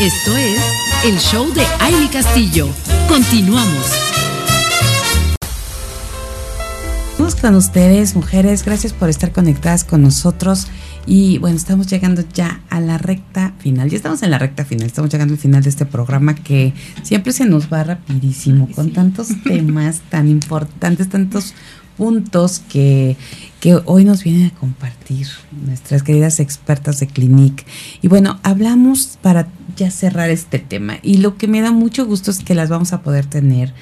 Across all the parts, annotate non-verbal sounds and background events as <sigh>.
Esto es el show de Aile Castillo. Continuamos. Estamos con ustedes, mujeres. Gracias por estar conectadas con nosotros. Y bueno, estamos llegando ya a la recta final. Ya estamos en la recta final. Estamos llegando al final de este programa que siempre se nos va rapidísimo con tantos <laughs> temas tan importantes, tantos puntos que, que hoy nos vienen a compartir nuestras queridas expertas de Clinic. Y bueno, hablamos para ya cerrar este tema. Y lo que me da mucho gusto es que las vamos a poder tener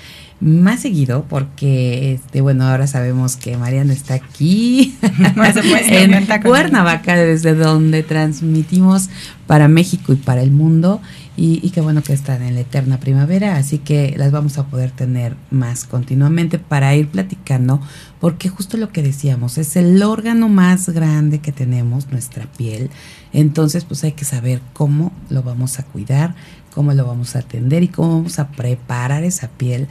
más seguido porque este bueno ahora sabemos que Mariana está aquí <laughs> en Cuernavaca desde donde transmitimos para México y para el mundo y, qué bueno que están en la eterna primavera así que las vamos a poder tener más continuamente para ir platicando porque justo lo que decíamos es el órgano más grande que tenemos nuestra piel. Entonces pues hay que saber cómo lo vamos a cuidar cómo lo vamos a atender y cómo vamos a preparar esa piel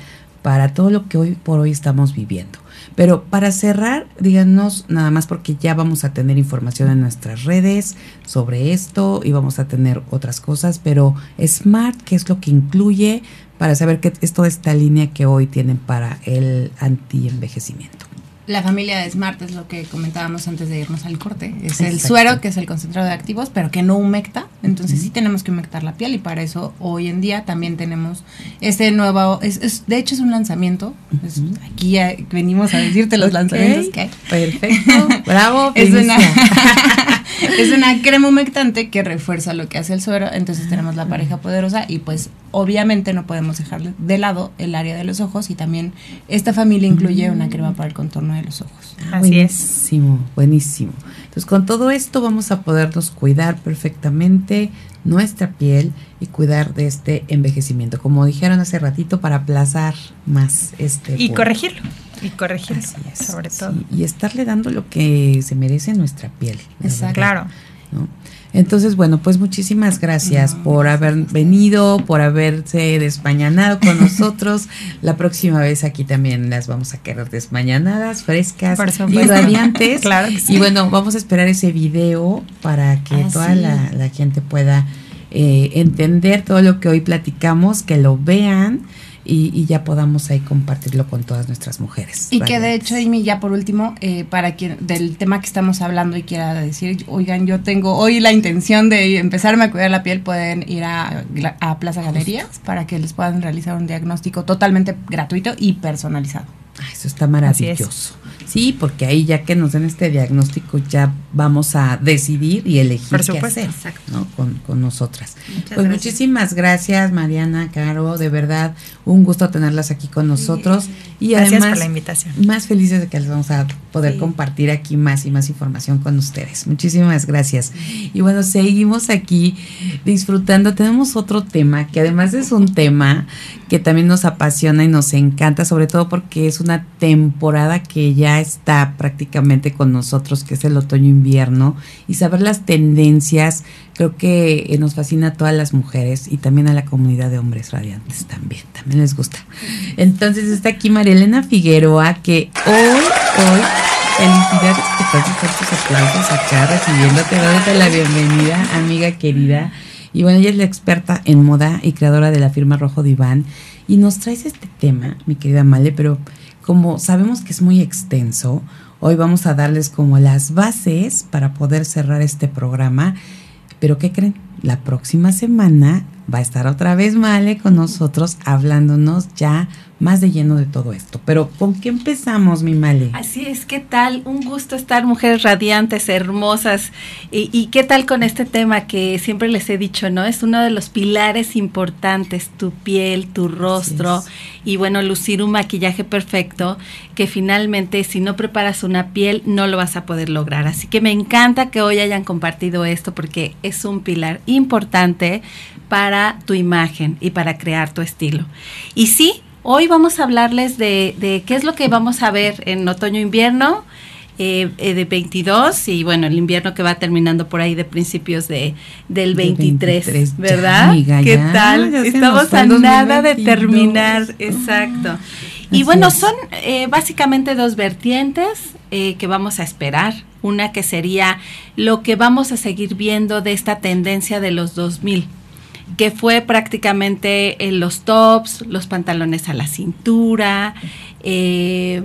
para todo lo que hoy por hoy estamos viviendo. Pero para cerrar, díganos nada más porque ya vamos a tener información en nuestras redes sobre esto y vamos a tener otras cosas, pero Smart, ¿qué es lo que incluye para saber que es toda esta línea que hoy tienen para el anti-envejecimiento? La familia de Smart es lo que comentábamos antes de irnos al corte. Es el suero, que es el concentrado de activos, pero que no humecta. Entonces sí tenemos que humectar la piel y para eso hoy en día también tenemos este nuevo, es, es de hecho es un lanzamiento. Es, aquí ya venimos a decirte los lanzamientos que hay. Perfecto, <laughs> bravo. es, una, <laughs> <laughs> es una crema humectante que refuerza lo que hace el suero. Entonces tenemos la pareja poderosa y pues obviamente no podemos dejar de lado el área de los ojos y también esta familia incluye una crema para el contorno de los ojos. Así buenísimo, buenísimo. Entonces con todo esto vamos a podernos cuidar perfectamente nuestra piel y cuidar de este envejecimiento, como dijeron hace ratito, para aplazar más este... Y corregirlo, y es, sobre todo. sí, y estarle dando lo que se merece nuestra piel. Exacto. verdad, Claro. ¿no? Entonces, bueno, pues muchísimas gracias por haber venido, por haberse desmañanado con <laughs> nosotros. La próxima vez aquí también las vamos a querer desmañanadas, frescas y radiantes. <laughs> Claro que sí. Y bueno, vamos a esperar ese video para que Ah, toda sí. la, la gente pueda eh, entender todo lo que hoy platicamos, que lo vean y, y ya podamos ahí compartirlo con todas nuestras mujeres. Y que de hecho, Amy, ya por último, eh, para quien del tema que estamos hablando y quiera decir, oigan, yo tengo hoy la intención de empezarme a cuidar la piel, pueden ir a, a Plaza Galerías para que les puedan realizar un diagnóstico totalmente gratuito y personalizado. Ah, eso está maravilloso. Sí, porque ahí ya que nos den este diagnóstico ya vamos a decidir y elegir Por qué supuesto. hacer Exacto. ¿no? con, con nosotras. Muchas pues gracias. muchísimas gracias Mariana, Caro, de verdad un gusto tenerlas aquí con nosotros y Gracias además por la invitación. más felices de que les vamos a poder Sí. compartir aquí más y más información con ustedes. Muchísimas gracias. Y bueno, seguimos aquí disfrutando. Tenemos otro tema que además es un tema que también nos apasiona y nos encanta, sobre todo porque es una temporada que ya está prácticamente con nosotros, que es el otoño-invierno, y saber las tendencias. Creo que eh, nos fascina a todas las mujeres y también a la comunidad de hombres radiantes también, también les gusta. Entonces está aquí María Elena Figueroa, que hoy, hoy, felicidades que todos estos aplausos acá recibiéndote, dándote la bienvenida, amiga querida. Y bueno, ella es la experta en moda y creadora de la firma Rojo Diván. Y nos traes este tema, mi querida Male, pero como sabemos que es muy extenso, hoy vamos a darles como las bases para poder cerrar este programa. Pero ¿qué creen? La próxima semana va a estar otra vez Male con nosotros hablándonos ya más de lleno de todo esto. Pero ¿con qué empezamos, mi Male? Así es, ¿qué tal? Un gusto estar, mujeres radiantes, hermosas. Y, y qué tal con este tema que siempre les he dicho, ¿no? Es uno de los pilares importantes, tu piel, tu rostro y bueno, lucir un maquillaje perfecto, que finalmente si no preparas una piel no lo vas a poder lograr. Así que me encanta que hoy hayan compartido esto porque es un pilar importante para tu imagen y para crear tu estilo. Y sí, hoy vamos a hablarles de, de qué es lo que vamos a ver en otoño-invierno. eh, eh, de 22 y bueno, el invierno que va terminando por ahí de principios de del Del 23, 23, ya, ¿verdad? amiga, ¿Qué ya, tal? ya Estamos a nada de 2022. terminar, exacto. Y Así bueno, son eh, básicamente dos vertientes eh, que vamos a esperar. Una que sería lo que vamos a seguir viendo de esta tendencia de los 2000. Que fue prácticamente en los tops, los pantalones a la cintura, eh,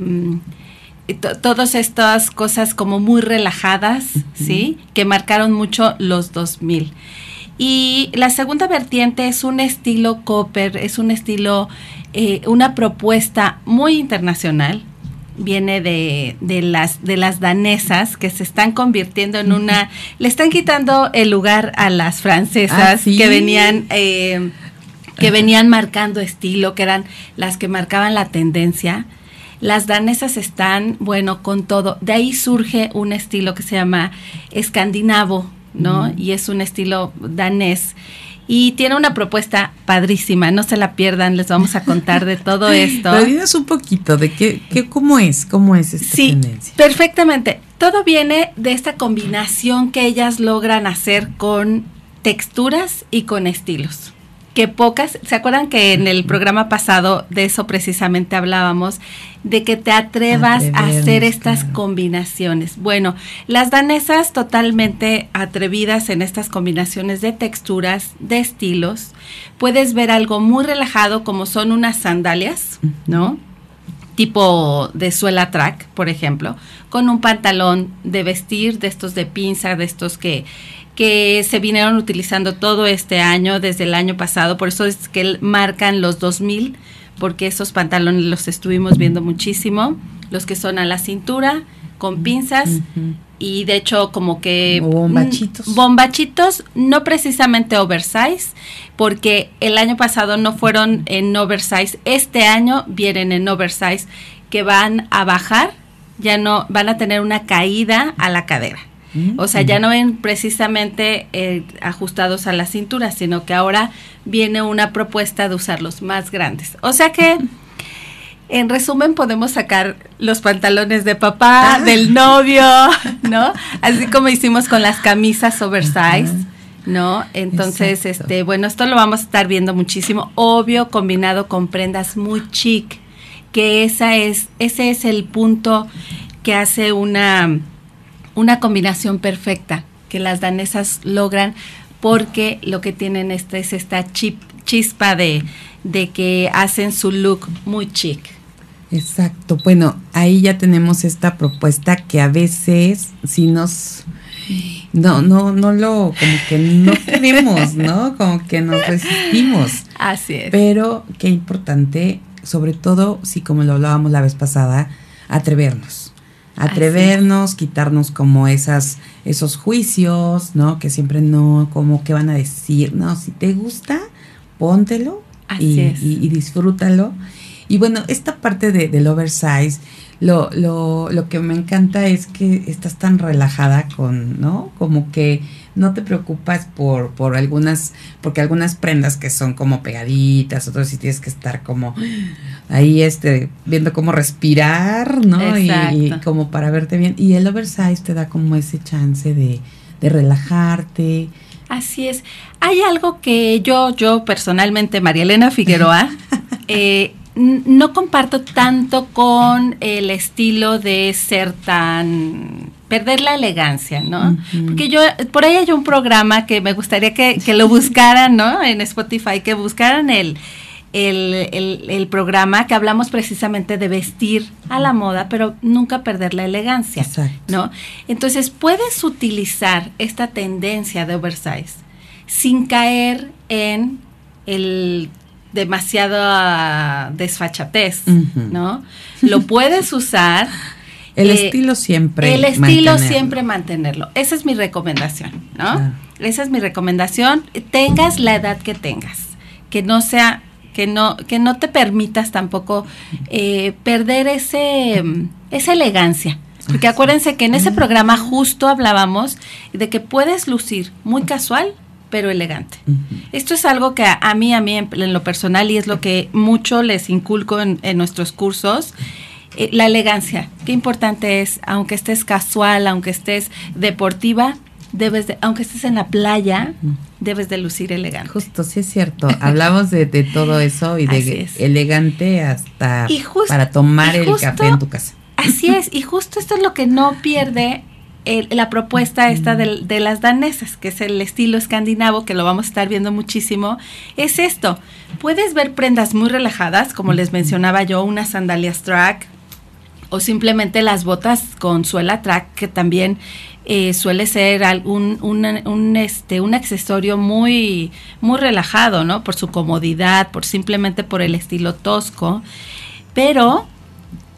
todas estas cosas como muy relajadas, ¿sí? Que marcaron mucho los 2000. Y la segunda vertiente es un estilo copper, es un estilo, eh, una propuesta muy internacional, viene de, de, las de las danesas que se están convirtiendo en una <laughs> le están quitando el lugar a las francesas Ah, ¿sí? que venían eh, que venían marcando estilo que eran las que marcaban la tendencia. Las danesas están bueno con todo. De ahí surge un estilo que se llama escandinavo no y es un estilo danés y tiene una propuesta padrísima, no se la pierdan, les vamos a contar de todo <laughs> esto. Dinos un poquito de qué, qué, cómo es, cómo es esta Sí, tendencia. perfectamente. Todo viene de esta combinación que ellas logran hacer con texturas y con estilos. Que pocas, ¿se acuerdan que en el programa pasado de eso precisamente hablábamos? De que te atrevas a hacer estas claro. combinaciones. Bueno, las danesas totalmente atrevidas en estas combinaciones de texturas, de estilos. Puedes ver algo muy relajado como son unas sandalias, ¿no? Tipo de suela track, por ejemplo, con un pantalón de vestir, de estos de pinza, de estos que, que se vinieron utilizando todo este año, desde el año pasado, por eso es que marcan los 2000, porque esos pantalones los estuvimos viendo muchísimo, los que son a la cintura, con pinzas. Y de hecho como que bombachitos. Mm, bombachitos no precisamente oversize porque el año pasado no fueron en oversize este año vienen en oversize que van a bajar ya no van a tener una caída a la cadera. O sea ya no ven precisamente eh, ajustados a la cintura sino que ahora viene una propuesta de usarlos más grandes. O sea que en resumen, podemos sacar los pantalones de papá, Ah. del novio, <laughs> ¿no? Así como hicimos con las camisas oversize, ¿no? Entonces, Exacto. este, bueno, esto lo vamos a estar viendo muchísimo, obvio, combinado con prendas muy chic, que esa es, ese es el punto que hace una, una combinación perfecta, que las danesas logran, porque lo que tienen este es esta chip, chispa de, de que hacen su look muy chic. Exacto. Bueno, ahí ya tenemos esta propuesta que a veces si nos no, no, no lo, como que no <laughs> queremos, ¿no? Como que nos resistimos. Así es. Pero qué importante, sobre todo, si como lo hablábamos la vez pasada, atrevernos. Atrevernos, quitarnos como esas, esos juicios, ¿no? Que siempre no, como que van a decir, no, si te gusta, póntelo Así y, es. y- y disfrútalo. Y bueno, esta parte de, del oversize, lo, lo, lo que me encanta es que estás tan relajada con, ¿no? Como que no te preocupas por, por algunas, porque algunas prendas que son como pegaditas, otras sí tienes que estar como ahí este, viendo cómo respirar, ¿no? Y, como para verte bien. Y el oversize te da como ese chance de, de relajarte. Así es. Hay algo que yo, yo personalmente, María Elena Figueroa, <laughs> eh, no comparto tanto con el estilo de ser tan perder la elegancia, ¿no? Porque yo, por ahí hay un programa que me gustaría que, que lo buscaran, ¿no? En Spotify, que buscaran el, el, el- el programa que hablamos precisamente de vestir a la moda, pero nunca perder la elegancia. Exacto. ¿no? Entonces puedes utilizar esta tendencia de oversize sin caer en el demasiada desfachatez. ¿no? Lo puedes usar. <laughs> El eh, estilo siempre. El estilo mantenerlo. siempre mantenerlo. Esa es mi recomendación, ¿no? Claro. Esa es mi recomendación. Tengas la edad que tengas, que no sea, que no, que no te permitas tampoco eh, perder ese, esa elegancia. Porque acuérdense que en ese programa justo hablábamos de que puedes lucir muy casual, pero elegante. Esto es algo que a, a mí, a mí en, en lo personal, y es lo que mucho les inculco en, en nuestros cursos, eh, la elegancia. Qué importante es, aunque estés casual, aunque estés deportiva, debes de, aunque estés en la playa, debes de lucir elegante. Justo, sí es cierto. Hablamos de, de todo eso y de <laughs> es. elegante hasta Y para tomar y el café en tu casa. Así es, y justo esto es lo que no pierde el- la propuesta esta de, las danesas, que es el estilo escandinavo, que lo vamos a estar viendo muchísimo, es esto. Puedes ver prendas muy relajadas, como les mencionaba yo, unas sandalias track, o simplemente las botas con suela track, que también eh, suele ser algún, un, este, un accesorio muy, muy relajado, ¿no? Por su comodidad, por simplemente por el estilo tosco, pero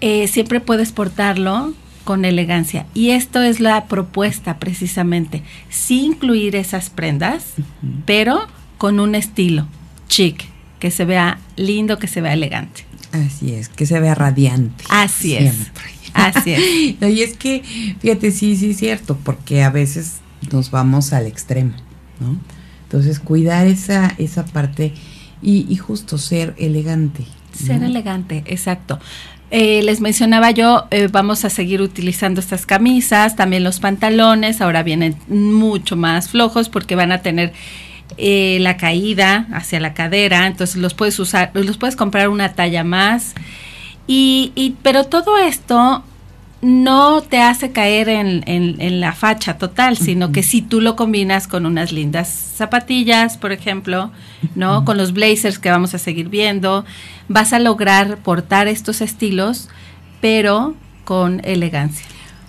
eh, siempre puedes portarlo con elegancia. Y esto es la propuesta precisamente, sí incluir esas prendas, pero con un estilo chic, que se vea lindo, que se vea elegante. Así es, que se vea radiante. Así es. Siempre. Así es. <laughs> Y es que, fíjate, sí, sí es cierto, porque a veces nos vamos al extremo, ¿no? Entonces, cuidar esa, esa parte y, y justo ser elegante. ¿No? Ser elegante, exacto. Eh, les mencionaba yo, eh, vamos a seguir utilizando estas camisas, también los pantalones, ahora vienen mucho más flojos porque van a tener eh, la caída hacia la cadera, entonces los puedes usar, los puedes comprar una talla más. Y, y- pero todo esto no te hace caer en, en- en la facha total, sino que si tú lo combinas con unas lindas zapatillas, por ejemplo, ¿no? Con los blazers que vamos a seguir viendo, vas a lograr portar estos estilos, pero con elegancia.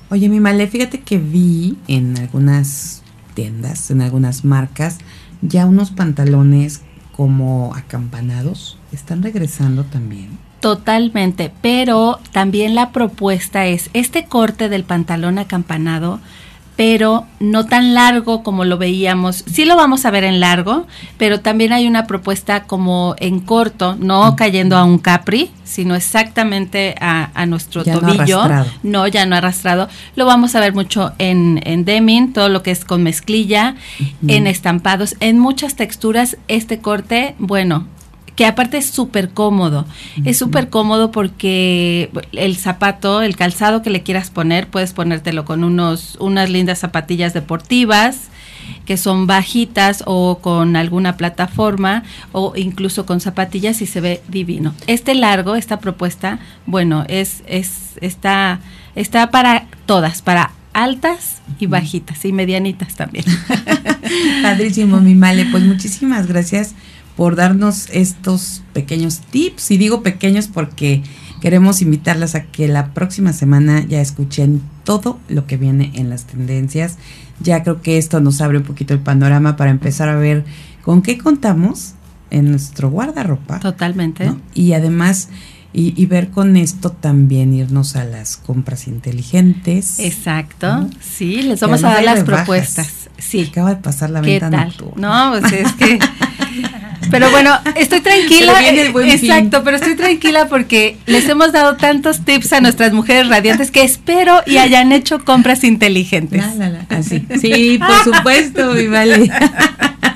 Oye, mi Male, fíjate que vi en algunas tiendas, en algunas marcas, ya unos pantalones como acampanados. Están regresando también. Totalmente, pero también la propuesta es este corte del pantalón acampanado, pero no tan largo como lo veíamos. Sí lo vamos a ver en largo, pero también hay una propuesta como en corto, no cayendo a un capri, sino exactamente a, a nuestro Ya no tobillo. arrastrado. No, ya no arrastrado. Lo vamos a ver mucho en, en todo lo que es con mezclilla, en estampados, en muchas texturas. Este corte, bueno, que aparte es súper cómodo. Es súper cómodo porque el zapato, el calzado que le quieras poner, puedes ponértelo con unos, unas lindas zapatillas deportivas que son bajitas o con alguna plataforma o incluso con zapatillas y se ve divino. Este largo, esta propuesta, bueno, es, es, está, está para todas, para altas y bajitas y medianitas también. <laughs> Padrísimo, mi Male. Pues muchísimas gracias por darnos estos pequeños tips. Y digo pequeños porque queremos invitarlas a que la próxima semana ya escuchen todo lo que viene en las tendencias. Ya creo que esto nos abre un poquito el panorama para empezar a ver con qué contamos en nuestro guardarropa. Totalmente. ¿no? Y además, y, y ver con esto también irnos a las compras inteligentes. Exacto, ¿no? sí, les vamos a dar las rebajas. propuestas. Sí, Acaba de pasar la ¿qué venta tal? nocturna. No, pues es que... <laughs> Pero bueno, estoy tranquila. Pero viene el buen fin. exacto, pero estoy tranquila porque les hemos dado tantos tips a nuestras mujeres radiantes que espero y hayan hecho compras inteligentes. La, la, la. Así. Sí, por supuesto, mi vale.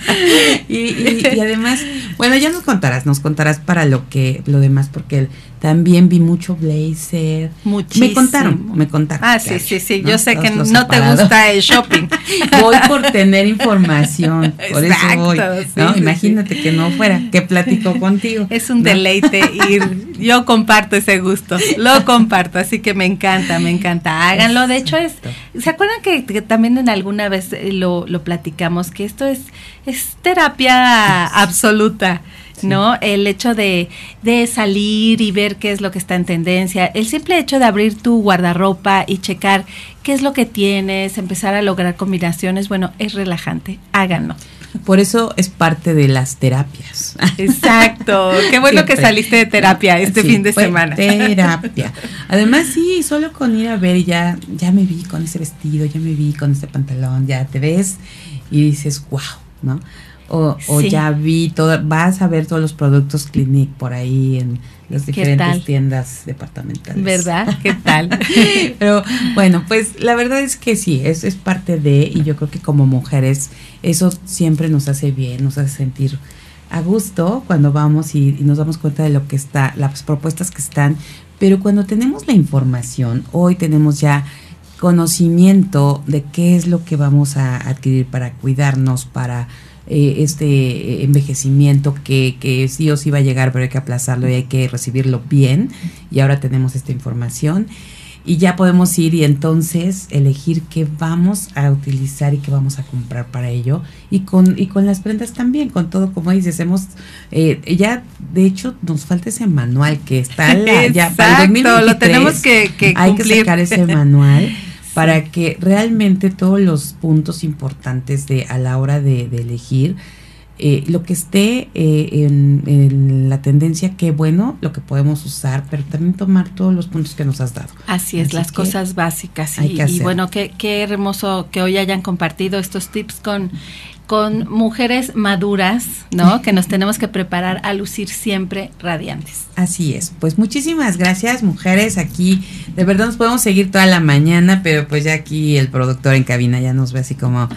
<laughs> y, y- y además, bueno, ya nos contarás, nos contarás para lo que, lo demás, porque también vi mucho blazer. Muchísimo. Me contaron, me contaron. Ah, sí, sí, sí. ¿no? Yo sé que Todos no te gusta el shopping. <laughs> Voy por tener información, <laughs> por eso voy. ¿no? sí, Imagínate que no fuera, que platico contigo. Es un ¿no? deleite ir. Yo comparto ese gusto. Lo comparto, así que me encanta, me encanta. Háganlo. De hecho, es. ¿Se acuerdan que, que también en alguna vez eh, lo, lo platicamos? Que esto es, es terapia absoluta. ¿No? El hecho de, de salir y ver qué es lo que está en tendencia, el simple hecho de abrir tu guardarropa y checar qué es lo que tienes, empezar a lograr combinaciones, bueno, es relajante. Háganlo. Por eso es parte de las terapias. Exacto. <laughs> Qué bueno que saliste de terapia este Sí, fin de semana. Terapia. Además, sí, solo con ir a ver ya, ya me vi con ese vestido, ya me vi con ese pantalón, ya te ves y dices, wow, ¿no? O, o Sí. ya vi todo, vas a ver todos los productos Clinique por ahí en las ¿Qué diferentes tiendas departamentales. ¿Verdad? ¿Qué tal? <laughs> Pero bueno, pues la verdad es que sí, es, es parte de, y yo creo que como mujeres eso siempre nos hace bien, nos hace sentir a gusto cuando vamos y, y nos damos cuenta de lo que está, las propuestas que están, pero cuando tenemos la información, hoy tenemos ya conocimiento de qué es lo que vamos a adquirir para cuidarnos, para eh, este envejecimiento que, que sí o sí va a llegar, pero hay que aplazarlo y hay que recibirlo bien. Y ahora tenemos esta información. y ya podemos ir y entonces elegir qué vamos a utilizar y qué vamos a comprar para ello y con y con las prendas también con todo como dices hemos eh, ya de hecho nos falta ese manual que está la, ya para el 2023, lo tenemos que, que hay que sacar ese manual <laughs> para que realmente todos los puntos importantes de a la hora de, de elegir eh, lo que esté eh, en, en, la tendencia, qué bueno, lo que podemos usar, pero también tomar todos los puntos que nos has dado. Así es, Así las cosas básicas. Y, y, bueno, qué, qué hermoso que hoy hayan compartido estos tips con con mujeres maduras, ¿no? Que nos tenemos que preparar a lucir siempre radiantes. Así es. Pues muchísimas gracias, mujeres. Aquí, de verdad nos podemos seguir toda la mañana, pero pues ya aquí el productor en cabina ya nos ve así como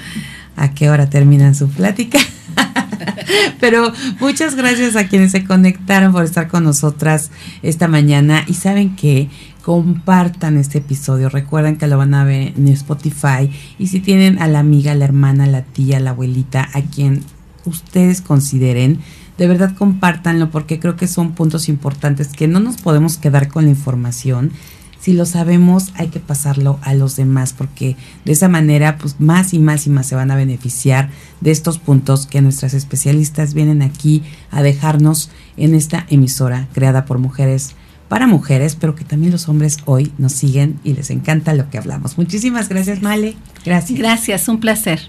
a qué hora terminan su plática. <laughs> Pero muchas gracias a quienes se conectaron por estar con nosotras esta mañana. Y saben que compartan este episodio. Recuerden que lo van a ver en Spotify. Y si tienen a la amiga, la hermana, la tía, la abuelita, a quien ustedes consideren, de verdad compártanlo porque creo que son puntos importantes que no nos podemos quedar con la información. Si lo sabemos, hay que pasarlo a los demás porque de esa manera, pues más y más y más se van a beneficiar de estos puntos que nuestras especialistas vienen aquí a dejarnos en esta emisora creada por mujeres para mujeres, pero que también los hombres hoy nos siguen y les encanta lo que hablamos. Muchísimas gracias, Male. Gracias. Gracias, un placer.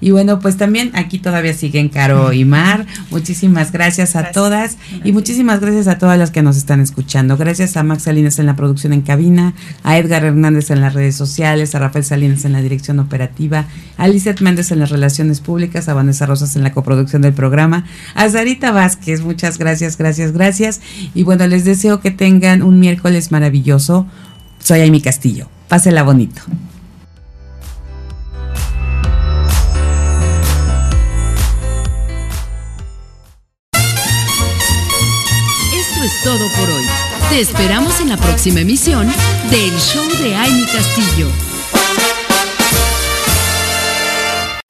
Y bueno, pues también aquí todavía siguen Caro y Mar. Muchísimas gracias a todas y muchísimas gracias a todas las que nos están escuchando. Gracias a Max Salinas en la producción en cabina, a Edgar Hernández en las redes sociales, a Rafael Salinas en la dirección operativa, a Lizeth Méndez en las relaciones públicas, a Vanessa Rosas en la coproducción del programa, a Zarita Vázquez. Muchas gracias, gracias, gracias. Y bueno, les deseo que tengan un miércoles maravilloso. Soy Amy Castillo. Pásela bonito. Todo por hoy. Te esperamos en la próxima emisión del Show de Amy Castillo.